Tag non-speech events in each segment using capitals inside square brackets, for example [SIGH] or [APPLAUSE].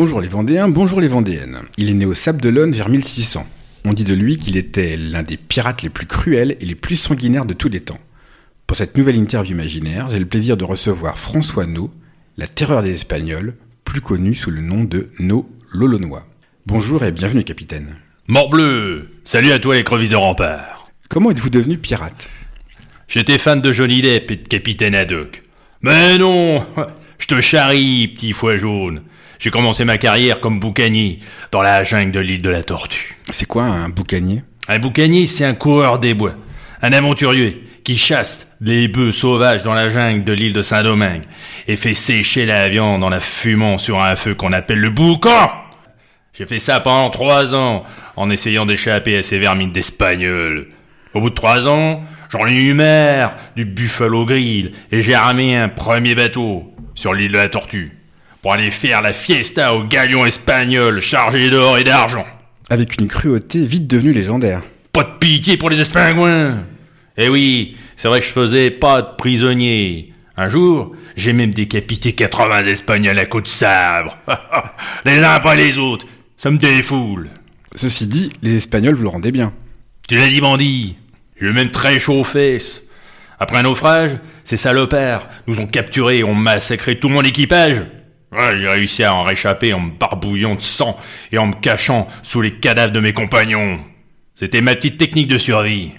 Bonjour les Vendéens, bonjour les Vendéennes. Il est né au Sable d'Olonne vers 1600. On dit de lui qu'il était l'un des pirates les plus cruels et les plus sanguinaires de tous les temps. Pour cette nouvelle interview imaginaire, j'ai le plaisir de recevoir François No, la terreur des Espagnols, plus connu sous le nom de No Lolonois. Bonjour et bienvenue capitaine. Morbleu Salut à toi les crevisses de rempart Comment êtes-vous devenu pirate? J'étais fan de Johnny Depp et de Capitaine Haddock. Mais non te charrie, petit foie jaune. J'ai commencé ma carrière comme boucanier dans la jungle de l'île de la Tortue. C'est quoi un boucanier? Un boucanier, c'est un coureur des bois, un aventurier qui chasse les bœufs sauvages dans la jungle de l'île de Saint-Domingue et fait sécher la viande en la fumant sur un feu qu'on appelle le boucan. J'ai fait ça pendant trois ans en essayant d'échapper à ces vermines d'Espagnols. Au bout de trois ans, j'en ai eu marre du Buffalo Grill et j'ai ramé un premier bateau sur l'île de la Tortue pour aller faire la fiesta aux galions espagnols chargés d'or et d'argent. Avec une cruauté vite devenue légendaire. Pas de pitié pour les espingouins Eh oui, c'est vrai que je faisais pas de prisonniers. Un jour, j'ai même décapité 80 Espagnols à coups de sabre. [LAUGHS] les uns après les autres, ça me défoule. Ceci dit, les Espagnols vous le rendez bien. Tu l'as dit, bandit J'ai même très chaud aux fesses. Après un naufrage, ces salopards nous ont capturés et ont massacré tout mon équipage. Ouais, j'ai réussi à en réchapper en me barbouillant de sang et en me cachant sous les cadavres de mes compagnons. C'était ma petite technique de survie.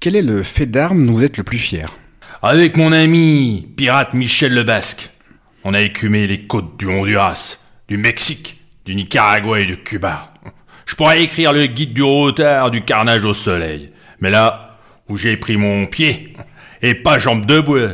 Quel est le fait d'armes dont vous êtes le plus fier? Avec mon ami, pirate Michel le Basque, on a écumé les côtes du Honduras, du Mexique, du Nicaragua et de Cuba. Je pourrais écrire le guide du retard du carnage au soleil. Mais là, où j'ai pris mon pied, et pas jambe de bois,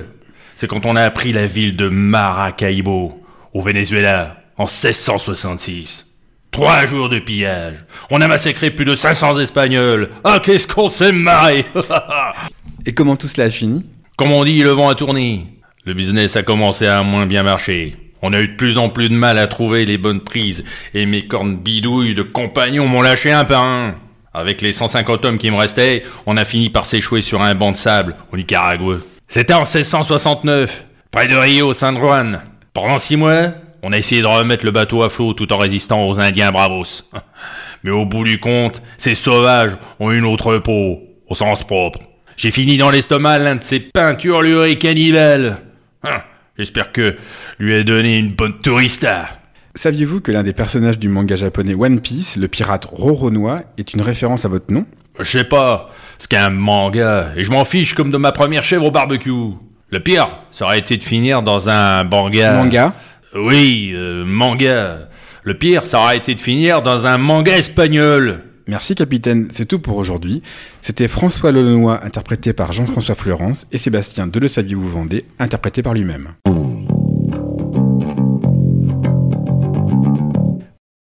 c'est quand on a pris la ville de Maracaibo, au Venezuela, en 1666. Trois jours de pillage. On a massacré plus de 500 Espagnols. Ah, qu'est-ce qu'on s'est marré [LAUGHS] Et comment tout cela a fini? Comme on dit, le vent a tourné. Le business a commencé à moins bien marcher. On a eu de plus en plus de mal à trouver les bonnes prises, et mes cornes bidouilles de compagnons m'ont lâché un par un. Avec les 150 hommes qui me restaient, on a fini par s'échouer sur un banc de sable au Nicaragua. C'était en 1669, près de Rio San Juan. Pendant six mois, on a essayé de remettre le bateau à flot tout en résistant aux Indiens bravos. [LAUGHS] Mais au bout du compte, ces sauvages ont une autre peau, au sens propre. J'ai fini dans l'estomac l'un de ces peinturlurés cannibales. Hein, j'espère que lui a donné une bonne tourista. Saviez-vous que l'un des personnages du manga japonais One Piece, le pirate Roronoa, est une référence à votre nom? Je sais pas, c'est qu'un manga, et je m'en fiche comme de ma première chèvre au barbecue. Le pire, ça aurait été de finir dans un manga. Manga? Oui, euh, manga. Le pire, ça aurait été de finir dans un manga espagnol. Merci capitaine, c'est tout pour aujourd'hui. C'était François Lolonois interprété par Jean-François Fleurance et Sébastien de Le Saviez-vous Vendée interprété par lui-même.